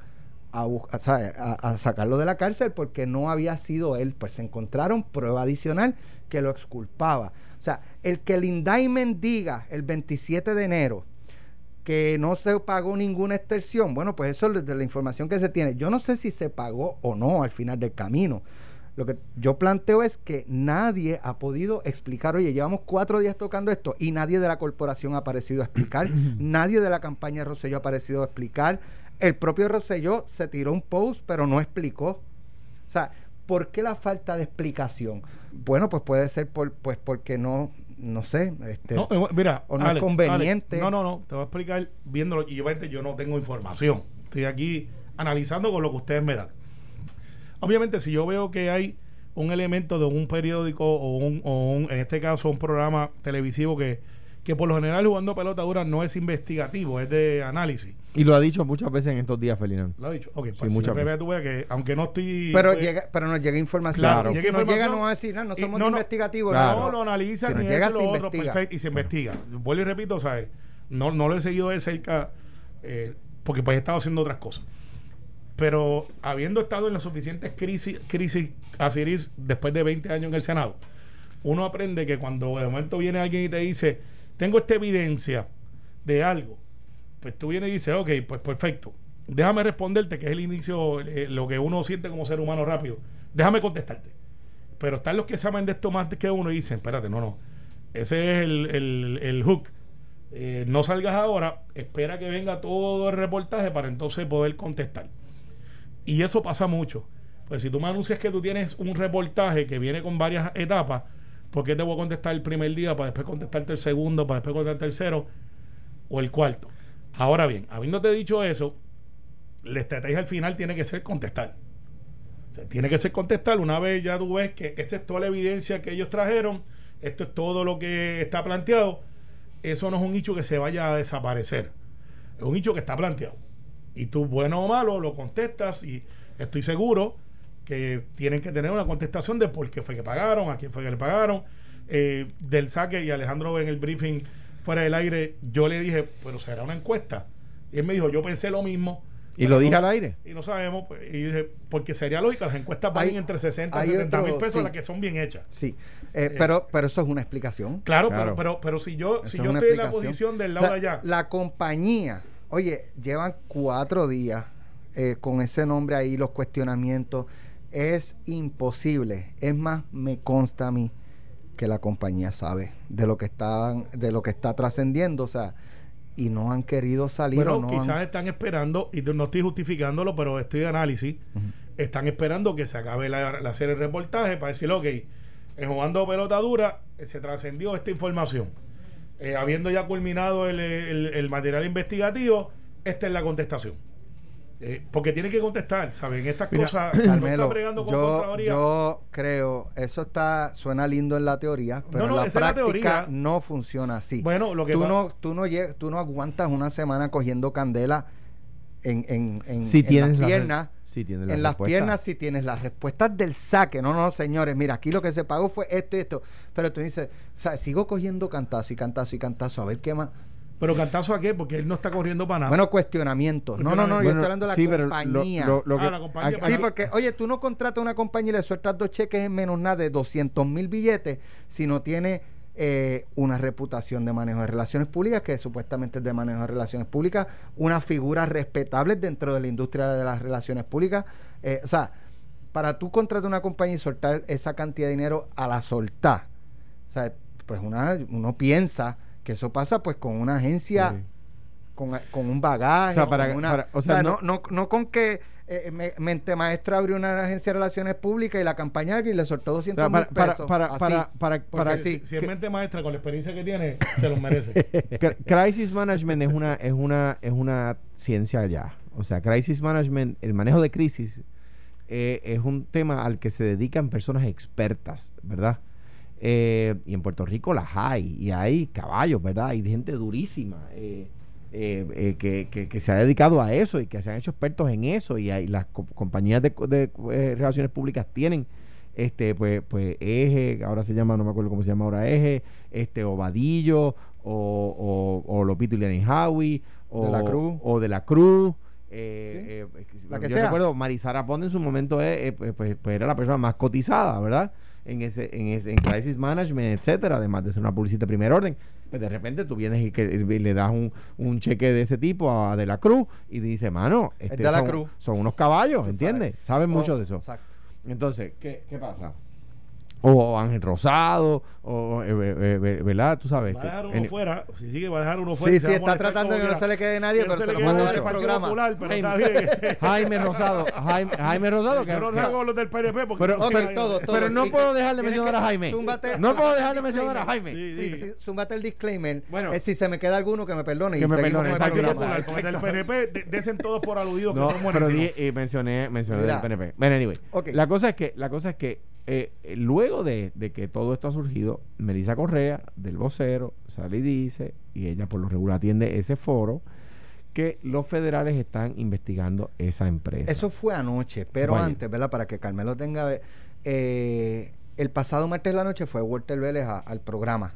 B: a, a- a- sacarlo de la cárcel porque no había sido él. Pues se encontraron prueba adicional que lo exculpaba. O sea, el que el diga el 27 de enero que no se pagó ninguna extorsión, bueno, pues eso es de la información que se tiene. Yo no sé si se pagó o no al final del camino. Lo que yo planteo es que nadie ha podido explicar, oye, llevamos cuatro días tocando esto y nadie de la corporación ha aparecido a explicar, nadie de la campaña Rosselló ha aparecido a explicar, el propio Rosselló se tiró un post pero no explicó. O sea, ¿por qué la falta de explicación? Bueno, pues puede ser por, pues porque no, no sé, este,
D: No, eh, mira,
B: o no es conveniente.
D: Alex, no, no, no. Te voy a explicar viéndolo. Y obviamente yo no tengo información. Estoy aquí analizando con lo que ustedes me dan. Obviamente, si yo veo que hay un elemento de un periódico o, un, o un- en este caso un programa televisivo que, que por lo general jugando pelota dura no es investigativo, es de análisis.
C: Y lo ha dicho muchas veces en estos días, Ferdinand.
D: Lo ha dicho. Ok,
C: Sí,
D: pues
C: muchas veces.
D: tú veas que aunque no estoy...
B: pero
D: pues,
B: llega, pero nos llega información.
D: Claro, llega
B: si nos llega no va a decir, "Ah, no
D: y
B: somos
D: no, no,
B: investigativos.
C: claro.
D: No, lo analizan
B: Si
D: y
B: llega,
D: eso lo otro,
B: investiga.
D: perfecto, y se investiga. Vuelvo y repito, ¿sabes? No, no lo he seguido de cerca eh, porque pues he estado haciendo otras cosas. Pero habiendo estado en las suficientes crisis, crisis después de 20 años en el Senado, uno aprende que cuando de momento viene alguien y te dice, tengo esta evidencia de algo, pues tú vienes y dices, ok, pues perfecto. déjame responderte, que es el inicio, eh, lo que uno siente como ser humano rápido. Déjame contestarte. Pero están los que saben de esto más que uno y dicen, espérate, no, no. Ese es el, el, el hook. Eh, no salgas ahora, espera que venga todo el reportaje para entonces poder contestar. Y eso pasa mucho. Pues si tú me anuncias que tú tienes un reportaje que viene con varias etapas, ¿por qué te voy a contestar el primer día para después contestarte el segundo, para después contestarte el tercero o el cuarto? Ahora bien, habiéndote dicho eso, la estrategia al final tiene que ser contestar. O sea, tiene que ser contestar una vez ya tú ves que esta es toda la evidencia que ellos trajeron, esto es todo lo que está planteado. Eso no es un hecho que se vaya a desaparecer. Es un hecho que está planteado. Y tú, bueno o malo, lo contestas y estoy seguro que tienen que tener una contestación de por qué fue que pagaron, a quién fue que le pagaron. Eh, del saque y Alejandro en el briefing fuera del aire, yo le dije, pero será una encuesta. Y él me dijo, yo pensé lo mismo.
C: ¿Y lo dije al aire?
D: Y no sabemos, pues, y dije, porque sería lógico, las encuestas valen entre 60 y 70 mil pesos, las que son bien hechas.
B: Sí, eh, eh, pero, pero eso es una explicación.
D: Claro, Pero, pero, pero si yo, si yo estoy en la posición del lado de allá.
B: La compañía, oye, llevan cuatro días eh, con ese nombre ahí, los cuestionamientos. Es imposible. Es más, me consta a mí que la compañía sabe de lo que están, de lo que está trascendiendo. O sea, y no han querido salir.
D: Bueno, quizás están esperando, y no estoy justificándolo, pero estoy de análisis, están esperando que se acabe la, serie de reportaje para decir, ok, en jugando pelota dura eh, se trascendió esta información. Eh, habiendo ya culminado el material investigativo, esta es la contestación. Eh, porque tiene que contestar, ¿saben? Estas cosas.
B: Carmelo, yo, yo, creo, eso está suena lindo en la teoría, pero en la práctica no funciona así.
D: Bueno, lo que
B: tú, no, tú, no, tú no aguantas una semana cogiendo candela en, en, en,
C: si
B: en las piernas.
C: Si tienes
B: en las piernas si tienes las respuestas del saque. No, no, señores, mira, aquí lo que se pagó fue esto y esto. Pero tú dices, o sea, sigo cogiendo cantazo y cantazo y cantazo, a ver qué más.
D: Pero cantazo a qué? Porque él no está corriendo para nada.
B: Bueno, cuestionamientos. No, no, no, yo estoy hablando de la compañía. ah, la compañía. sí, porque, oye, tú no contratas una compañía y le sueltas dos cheques en menos nada de 200 mil billetes si no tiene eh, una reputación de manejo de relaciones públicas, que supuestamente es de manejo de relaciones públicas, una figura respetable dentro de la industria de las relaciones públicas. Eh, o sea, para tú contratar una compañía y soltar esa cantidad de dinero a la soltar, o sea, pues una, uno piensa que eso pasa pues con una agencia, con, un bagaje. O sea, no, no, no, con que eh, mente maestra abrió una agencia de relaciones públicas y la campaña y le soltó 200 mil pesos.
C: Para, para, para, para,
D: si, si, es mente maestra con la experiencia que tiene, se lo merece.
C: crisis management es una, es una, es una ciencia ya. O sea, crisis management, el manejo de crisis, eh, es un tema al que se dedican personas expertas, ¿verdad? Eh, y en Puerto Rico las hay, y hay caballos, ¿verdad? Hay gente durísima eh, eh, que, se ha dedicado a eso y que se han hecho expertos en eso, y hay, las compañías de, relaciones públicas tienen este pues pues eje ahora se llama no me acuerdo cómo se llama ahora eje este o Vadillo o, o, Lopito y Lenny Howie o
B: de la Cruz.
C: o de la Cruz yo recuerdo Marisara Ponde en su momento pues, pues, pues, era la persona más cotizada verdad en ese, en ese en crisis management, etcétera, además de ser una publicista de primer orden. Pues de repente tú vienes y, que, le das un, un, cheque de ese tipo a De la Cruz y dice, mano, este son, son, unos caballos, ¿entiendes? Saben mucho de eso. Exacto. Entonces, ¿qué, qué pasa? O Ángel Rosado, o, eh, eh, eh, ¿verdad? Tú sabes.
D: Va a dejar uno fuera, si sigue, va a dejar uno fuera.
B: Sí, sí, está tratando de que no se le quede nadie, pero se, lo manda a ver el programa.
C: Popular, pero Jaime, está bien. Jaime Rosado, Jaime, Jaime Rosado.
D: Que, Yo no hago los del PNP porque
C: pero, pero, todo, todo, pero no puedo dejar de mencionar a Jaime. no puedo dejar de mencionar a Jaime.
B: Sí, sí, zúmbate el disclaimer. Bueno, si se me queda alguno, que me perdone.
C: Que me perdone.
D: Porque del PNP dicen todos por aludidos que son
C: buenos. Pero mencioné del PNP. Bueno, anyway. La cosa es que, que eh, luego de, que todo esto ha surgido, Melissa Correa, del vocero, sale y dice, y ella por lo regular atiende ese foro, que los federales están investigando esa empresa.
B: Eso fue anoche, pero antes, ¿verdad? Para que Carmelo tenga... Eh, el pasado martes de la noche fue Walter Vélez al programa.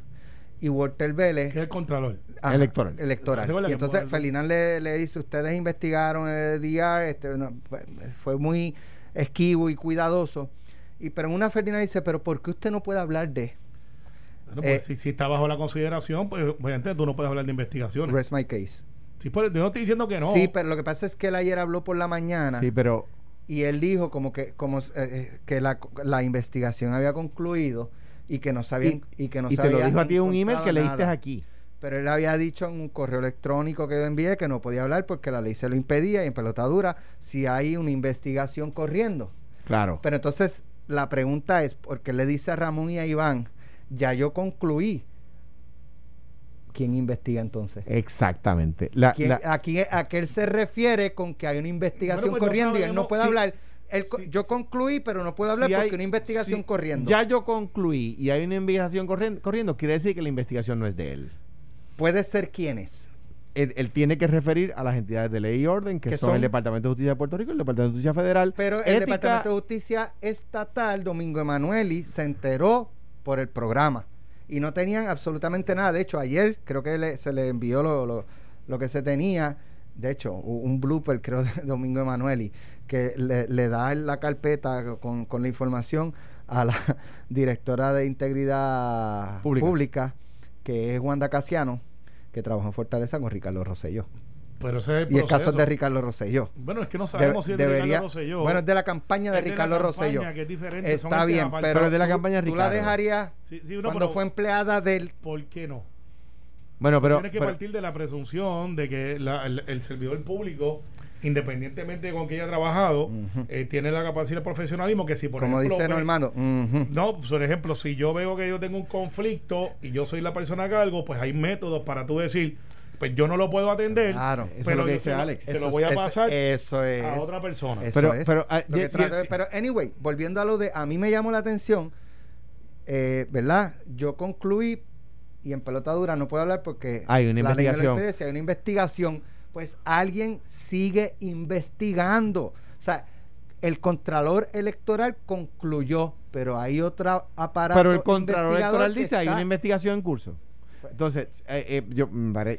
B: Y Walter Vélez...
D: Que es el contralor.
C: electoral.
B: Electoral. Y entonces Felinán le, le, dice, ustedes investigaron el día, este, fue muy esquivo y cuidadoso. Y pero en una Ferdinand dice, pero ¿por qué usted no puede hablar de?
D: Bueno, pues eh, si, si, está bajo la consideración, pues obviamente tú no puedes hablar de investigaciones.
B: Rest my case.
D: Sí, pero yo no estoy diciendo que no.
B: Sí, pero lo que pasa es que él ayer habló por la mañana
C: Sí, pero
B: y él dijo como que como eh, eh, que la, la investigación había concluido y que no sabían y, que no
C: y te lo dijo a ti en un email que leíste
B: nada.
C: aquí.
B: Pero él había dicho en un correo electrónico que yo envié que no podía hablar porque la ley se lo impedía y en pelotadura si hay una investigación corriendo.
C: Claro.
B: Pero entonces la pregunta es, porque le dice a Ramón y a Iván, ya yo concluí. ¿Quién investiga entonces?
C: Exactamente. La-
B: ¿Quién-
C: la-
B: a, quién- a qué él se refiere con que hay una investigación
D: Bueno, pues no
B: corriendo y él no puede
D: si-
B: hablar? Él co-
D: si-
B: yo concluí, pero no puedo hablar
C: si
B: porque
C: hay-
B: una investigación
C: si
B: corriendo.
C: Ya yo concluí y hay una investigación corriendo, corriendo, quiere decir que la investigación no es de él.
B: Puede ser quiénes.
C: Él, él tiene que referir a las entidades de ley y orden, que,
B: Que
C: son,
B: son-
C: el Departamento de Justicia de Puerto Rico el Departamento de Justicia Federal.
B: Pero el
C: Ética-
B: Departamento de Justicia Estatal, Domingo Emanueli, se enteró por el programa y no tenían absolutamente nada. De hecho, ayer creo que le- se le envió lo, lo- lo que se tenía. De hecho, un blooper, creo, de Domingo Emanueli, que le, le da la carpeta con, con la información a la directora de Integridad
C: Pública.
B: Pública, que es Wanda Casiano, que trabaja en Fortaleza con Ricardo Rosselló.
D: Pero ese es el
B: Y el caso es de Ricardo Rosselló.
D: Bueno, es que no sabemos si es de
B: debería-
D: Ricardo Rosselló.
B: Bueno, es de la campaña de Ricardo
D: campaña,
B: Rosselló.
D: que es diferente, son
B: Está bien, pero,
C: Pero es de la
B: tú-
C: campaña de
B: tú la dejarías
D: Sí, sí, no,
B: cuando
D: pero
B: fue empleada del...
D: ¿Por qué no?
C: Bueno, pero,
D: Tienes que
C: pero-
D: partir de la presunción de que la- el, el servidor público, independientemente de con que haya trabajado, eh, tiene la capacidad de profesionalismo que si por
B: como
D: ejemplo...
B: dice
D: ve-
B: Normando. ujú.
D: No, por ejemplo, si yo veo que yo tengo un conflicto y yo soy la persona a cargo, pues hay métodos para tú decir, pues yo no lo puedo atender,
B: Claro.
C: Eso es
D: pero
C: lo que
D: yo
C: dice
D: se lo-
C: Alex.
D: se
B: Eso
D: lo
B: es-
D: voy a
B: es-
D: pasar
B: Eso es.
D: a otra persona.
B: Eso
C: Pero-
B: es.
C: pero,
B: Lo
C: yes, yes.
B: de- pero, anyway, volviendo a lo de. A mí me llamó la atención, eh, ¿verdad? Yo concluí y en pelota dura no puedo hablar porque.
C: Hay una
B: la ley me lo
C: investigación.
B: impide, si hay una investigación, pues alguien sigue investigando. O sea, el Contralor Electoral concluyó, pero hay otra aparato.
C: pero el Contralor Electoral
B: que
C: dice hay una investigación en curso. Entonces, eh, eh, yo,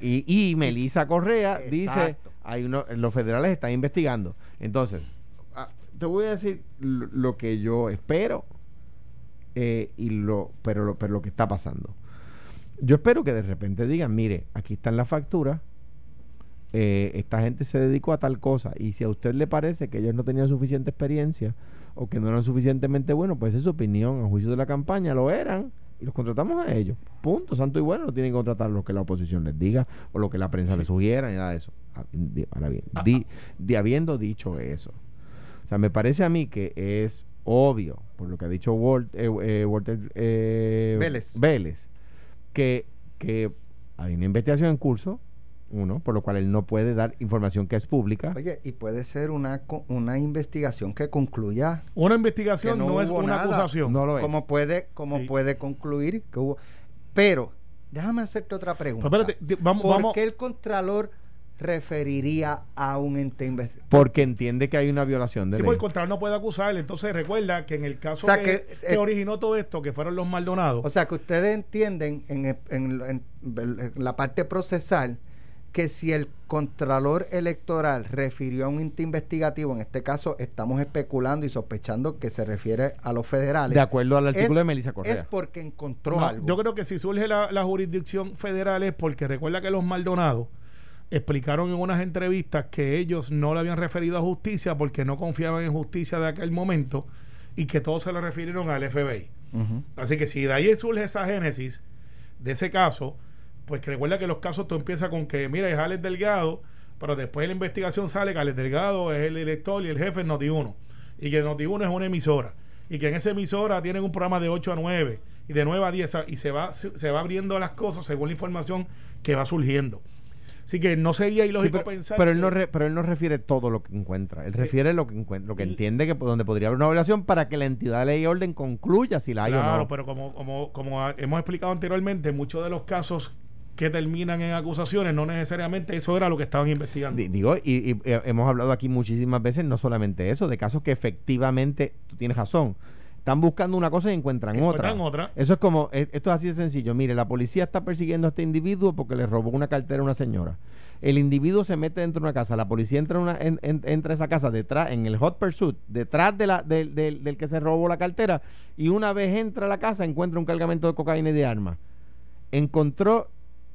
C: y, y Melissa Correa dice, hay uno, los federales están investigando. Entonces, ah, te voy a decir lo, lo que yo espero eh, y lo, pero lo, pero lo que está pasando. Yo espero que de repente digan, mire, aquí están las facturas, eh, esta gente se dedicó a tal cosa y si a usted le parece que ellos no tenían suficiente experiencia o que no eran suficientemente buenos, pues es su opinión, a juicio de la campaña lo eran y los contratamos a ellos. Punto, santo y bueno, no tienen que contratar lo que la oposición les diga o lo que la prensa les sugiera ni nada de eso. Ah, Ahora bien, di- di- habiendo dicho eso, o sea, me parece a mí que es obvio, por lo que ha dicho Walt- eh, eh, Walter eh,
B: Vélez.
C: Vélez, que, que hay una investigación en curso, uno, por lo cual él no puede dar información que es pública.
B: Oye, y puede ser una, una investigación que concluya
D: Una investigación no,
B: no
D: es una
B: nada.
D: acusación.
C: No lo es.
B: como puede como
D: Sí.
B: puede concluir que hubo pero déjame hacerte otra pregunta
D: Pero espérate, di- vamos,
B: ¿por
D: vamos.
B: qué el contralor referiría a un ente investigativo?
C: Porque entiende que hay una violación de
D: Sí,
C: ley.
D: porque el contralor no puede acusar. Entonces recuerda que en el caso
B: O sea,
D: que,
B: que,
D: que
B: eh,
D: originó todo esto, que fueron los Maldonados,
B: o sea que ustedes entienden en, el- en- en- en la parte procesal que si el contralor electoral refirió a un ente investigativo en este caso estamos especulando y sospechando que se refiere a los federales
C: de acuerdo al artículo
B: es-
C: de Melissa Correa.
B: es porque encontró
D: No,
B: algo
D: yo creo que si surge la, la jurisdicción federal es porque recuerda que los Maldonados explicaron en unas entrevistas que ellos no le habían referido a justicia porque no confiaban en justicia de aquel momento y que todos se lo refirieron al FBI. Así que si de ahí surge esa génesis de ese caso, pues que recuerda que los casos tú empiezas con que, mira, es Alex Delgado, pero después de la investigación sale que Alex Delgado es el director y el jefe es Noti1. Y que Noti1 es una emisora. Y que en esa emisora tienen un programa de 8 a 9 y de 9 a 10 y se va, se va abriendo las cosas según la información que va surgiendo. Así que no sería
C: Sí,
D: ilógico
C: pero,
D: pensar.
C: pero él
D: que-
C: no re- pero él no refiere todo lo que encuentra. Él
D: Sí.
C: refiere lo que encuentra, lo que entiende que donde podría haber una violación para que la entidad de ley y orden concluya si la hay o
D: Claro,
C: no.
D: pero como, como, como hemos explicado anteriormente, muchos de los casos que terminan en acusaciones no necesariamente eso era lo que estaban investigando.
C: Di- Digo, y, y, eh, hemos hablado aquí muchísimas veces, no solamente eso, de casos que efectivamente, tú tienes razón, están buscando una cosa y encuentran,
D: Encuentran
C: otra.
D: otra.
C: Eso es como, eh, esto es así de sencillo. Mire, la policía está persiguiendo a este individuo porque le robó una cartera a una señora. El individuo se mete dentro de una casa, la policía entra, a una, en- en- entra a esa casa detrás, en el hot pursuit, detrás de la, del que se robó la cartera, y una vez entra a la casa encuentra un cargamento de cocaína y de armas. Encontró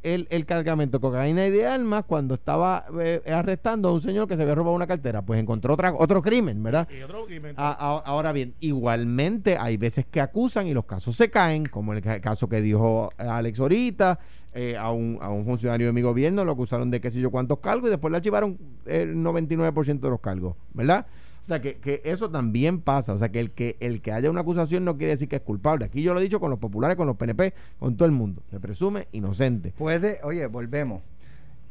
C: el, el cargamento de cocaína y de armas cuando estaba eh, arrestando a un señor que se había robado una cartera. Pues encontró otra, otro crimen, ¿verdad?
D: Y otro crimen.
C: A- a- ahora bien, igualmente hay veces que acusan y los casos se caen, como el ca- caso que dijo Alex ahorita, eh, a, un, a un funcionario de mi gobierno lo acusaron de qué sé yo cuántos cargos y después le archivaron el 99% de los cargos, ¿verdad? O sea, que, que eso también pasa. O sea, que el, que el que haya una acusación no quiere decir que es culpable. Aquí yo lo he dicho con los populares, con los PNP, con todo el mundo. Se presume inocente.
B: Puede, oye, volvemos.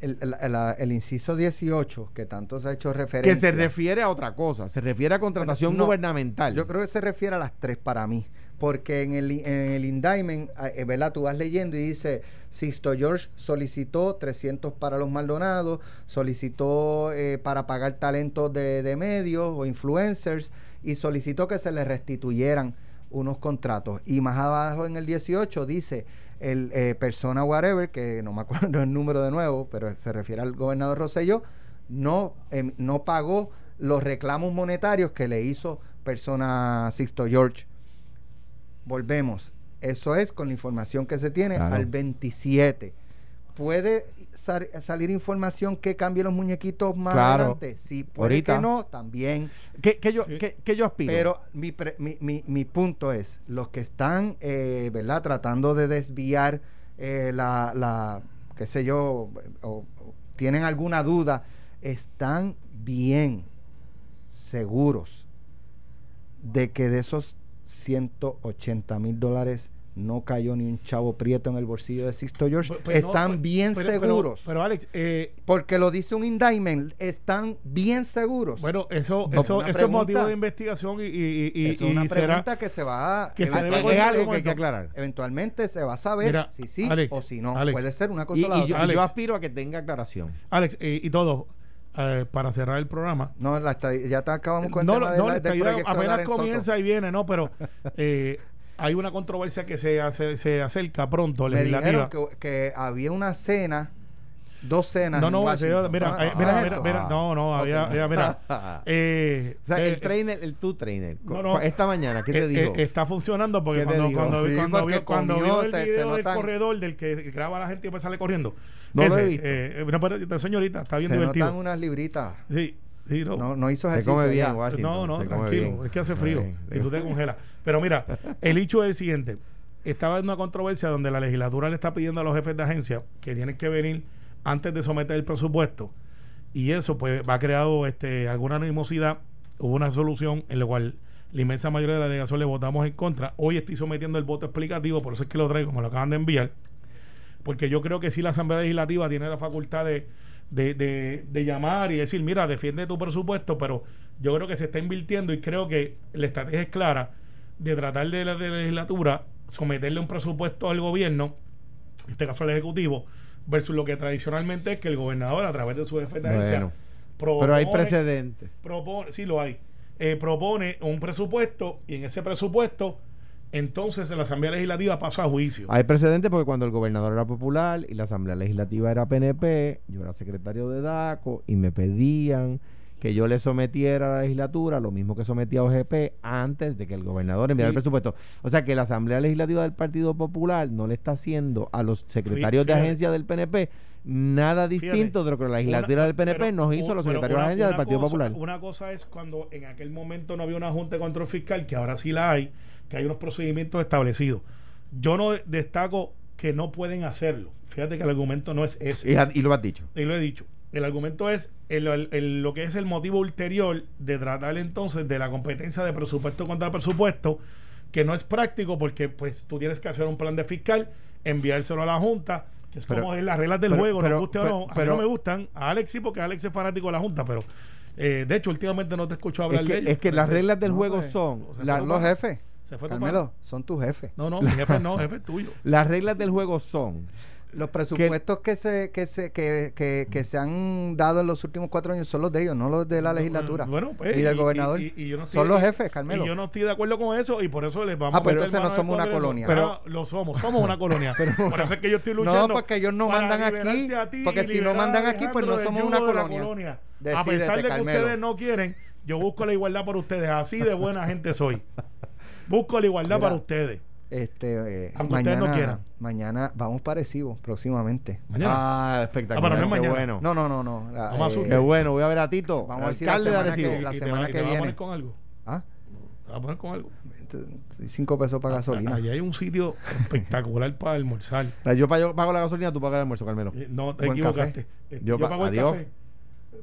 B: El, el- el- el inciso 18, que tanto se ha hecho referencia.
C: Que se refiere a otra cosa, se refiere a contratación
B: no,
C: gubernamental.
B: Yo creo que se refiere a las tres para mí. Porque en el, en el indictment, eh, ¿verdad? Tú vas leyendo y dice, Sisto George solicitó 300 para los Maldonados, solicitó eh, para pagar talentos de, medios o influencers y solicitó que se le restituyeran unos contratos. Y más abajo en el 18 dice, el eh, persona whatever, que no me acuerdo el número de nuevo, pero se refiere al gobernador Rosselló, no, em, no pagó los reclamos monetarios que le hizo persona Sixto George. Volvemos. Eso es con la información que se tiene
C: Claro.
B: al 27. ¿Puede sal- salir información que cambie los muñequitos más
C: Claro.
B: adelante? Sí, puede
C: Ahorita.
B: que no, también.
C: ¿Qué, qué yo,
D: Sí.
C: qué- qué yo aspiro?
B: Pero mi, pre- mi, mi, mi punto es, los que están, eh, ¿verdad? Tratando de desviar eh, la, la, qué sé yo, o, o tienen alguna duda, están bien seguros de que de esos 180 mil dólares no cayó ni un chavo prieto en el bolsillo de Sixto George.
D: Pues- pues
B: están
D: pues-
B: bien
D: pero-
B: seguros.
D: Pero, Alex, eh,
B: porque lo dice un indictment, están bien seguros.
D: bueno, eso,
B: No,
D: eso, eso es motivo de investigación y, y, y,
B: es
D: y
B: una
D: será.
B: pregunta que se va a...
D: que se debe
C: algo que hay que aclarar.
B: Eventualmente se va a saber
D: Mira,
B: si sí
D: Alex,
B: o si no.
D: Alex.
B: Puede ser una cosa
C: Y,
B: o la
C: y yo,
B: otra.
C: y
D: Alex.
C: yo aspiro a que tenga aclaración.
D: Alex, eh, y todo, eh, para cerrar el programa.
B: No, la ya te acabamos con el
D: No,
B: tema
D: no,
B: de
D: no,
B: la-
D: la
B: del proyecto
D: apenas comienza y viene, ¿no? Pero eh, hay una controversia que se, hace, se acerca pronto,
B: Me dijeron que, que había una cena, dos cenas
D: No,
B: en
D: no, mira,
B: Ah,
D: eh, mira, mira,
B: eso.
D: mira, no, no, había, había, mira. eh,
C: O sea,
D: eh,
C: el trainer, el tu trainer,
D: no, no.
C: esta mañana, ¿qué
D: eh,
C: te
D: eh,
C: dijo?
D: está funcionando porque
C: ¿Qué te
D: cuando, cuando,
B: Sí,
D: cuando
B: porque
D: vio, cuando vio el
B: se- se
D: video del
B: notan-
D: corredor del que graba a la gente y después sale corriendo.
C: No lo he visto.
D: eh, no, pero, señorita, está bien
B: Se
D: divertido.
B: notan unas libritas.
D: Sí, sí, no.
B: No, no hizo
C: se
B: ejercicio
C: come bien.
D: No, no,
C: se
D: tranquilo.
C: bien.
D: Es que hace frío y tú te congelas. Pero mira, el hecho es el siguiente. Estaba en una controversia donde la legislatura le está pidiendo a los jefes de agencia que tienen que venir antes de someter el presupuesto. Y eso pues va creado este, alguna animosidad. Hubo una solución en la cual la inmensa mayoría de la delegación le votamos en contra. Hoy estoy sometiendo el voto explicativo, por eso es que lo traigo, me lo acaban de enviar. Porque yo creo que sí la Asamblea Legislativa tiene la facultad de, de, de- de llamar y decir, mira, defiende tu presupuesto, pero yo creo que se está invirtiendo y creo que la estrategia es clara de tratar de la, de la legislatura someterle un presupuesto al gobierno, en este caso al Ejecutivo, versus lo que tradicionalmente es que el gobernador, a través de su jefe de agencia,
C: Bueno,
D: propone,
C: pero hay precedentes.
D: propone, sí lo hay, eh, propone un presupuesto y en ese presupuesto, entonces la Asamblea Legislativa pasa a juicio.
C: Hay precedentes porque cuando el gobernador era popular y la Asamblea Legislativa era PNP, yo era secretario de DACO y me pedían que yo le sometiera a la legislatura lo mismo que sometía a OGP antes de que el gobernador enviara
D: Sí.
C: el presupuesto. O sea que la Asamblea Legislativa del Partido Popular no le está haciendo a los secretarios de agencia del PNP nada distinto de lo que la legislatura
D: Una-
C: del PNP
D: pero
C: nos hizo a
D: un-
C: los secretarios de agencia del Partido
D: cosa-
C: Popular.
D: Una cosa es cuando en aquel momento no había una Junta de Control Fiscal, que ahora sí la hay, que hay unos procedimientos establecidos. Yo no de- destaco que no pueden hacerlo. Fíjate que el argumento no es ese.
C: Y, y lo has dicho.
D: Y lo he dicho. El argumento es el- el- el- lo que es el motivo ulterior de tratar entonces de la competencia de presupuesto contra presupuesto, que no es práctico porque pues tú tienes que hacer un plan de fiscal, enviárselo a la Junta, que es
C: Pero-
D: como es las reglas del
C: pero-
D: juego,
C: pero-
D: nos guste o no. A mí no me gustan. A Alex sí, porque Alex es fanático de la Junta, pero eh, de hecho últimamente no te escucho hablar
C: Es
D: de
C: que,
D: ellos.
C: es que las reglas del
B: no,
C: juego
B: pues,
C: son...
D: o sea,
C: la-
B: Son los jefes.
D: Se fue
B: Carmelo, son tus jefes.
D: No, no, mi jefe no, jefe es tuyo.
C: las reglas del juego son...
B: Los presupuestos que se que se que, que, que se han dado en los últimos cuatro años son los de ellos, no los de la legislatura.
D: Bueno, pues,
B: y del gobernador.
D: y- y yo no estoy-
B: son los jefes, Carmelo.
D: Y yo no estoy de acuerdo con eso y por eso les vamos
B: Ah,
D: a
B: pero no somos una colonia.
D: Pero lo somos, somos una colonia. por eso es que yo estoy luchando.
B: No, porque ellos no mandan aquí, porque si no mandan aquí, pues no somos una colonia.
D: a pesar de que
B: Carmelo.
D: ustedes no quieren, yo busco la igualdad para ustedes. Así de buena gente soy. Busco la igualdad
B: Mira.
D: para ustedes.
B: Este, eh,
D: Aunque ustedes no
B: mañana,
D: quieran.
B: mañana vamos parecidos próximamente.
D: Mañana.
C: Ah,
D: Ah,
C: espectacular.
D: no es
C: qué
D: mañana.
C: bueno.
B: No, no, no, no. la-
D: a
B: eh.
C: Qué bueno. Voy a ver a Tito,
B: Vamos a ver si la
C: de
B: semana
C: Arecibo.
B: que- la
D: te
B: semana que
D: te vas a
B: viene.
D: poner con algo.
B: ¿Ah?
D: ¿Te a poner con algo.
B: Cinco pesos para gasolina.
D: Allí hay un sitio espectacular para almorzar.
C: Yo pago, la gasolina, tú pagas el almuerzo, Carmelo.
D: Eh, No, te
B: Buen
D: equivocaste. Eh,
C: Yo
D: Yo,
C: pa-
D: pago el
C: adiós.
D: café.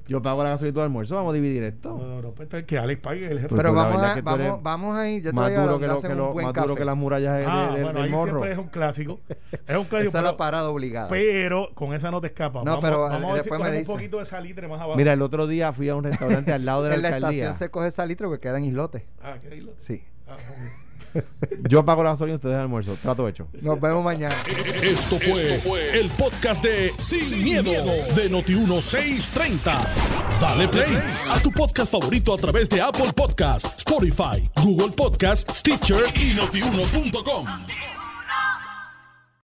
C: Yo pago la gasolina y tú el almuerzo. Vamos a dividir
D: No,
C: esto.
D: no, no, pues, que Alex pague el jefe.
C: Pues,
B: Pero
C: la
B: vamos a, vamos, vamos a ir. Yo te
C: más
B: voy a
C: duro que, lo, que lo- más duro que las murallas de,
D: ah,
C: de- de-
D: bueno,
C: del
D: ahí
C: morro.
D: siempre es un clásico. Es un clásico,
B: Esa es
D: pero,
B: la parada obligada.
D: pero con esa no te escapa.
B: No,
D: vamos,
B: pero,
D: vamos a ver si
B: después me
D: cogemos un
B: dice.
D: poquito de salitre más abajo.
C: Mira, el otro día fui a un restaurante al lado de la
B: en la
C: alcaldía.
B: estación se coge salitre porque queda en islote.
D: Ah, ¿qué dilo?
B: Sí.
D: Ah.
C: Yo pago la gasolina y ustedes el almuerzo. Trato hecho.
B: Nos vemos mañana.
A: Esto fue, el podcast de Sin, miedo, de Noti1630. Dale play a tu podcast favorito a través de Apple Podcasts, Spotify, Google Podcasts, Stitcher y notiuno.com.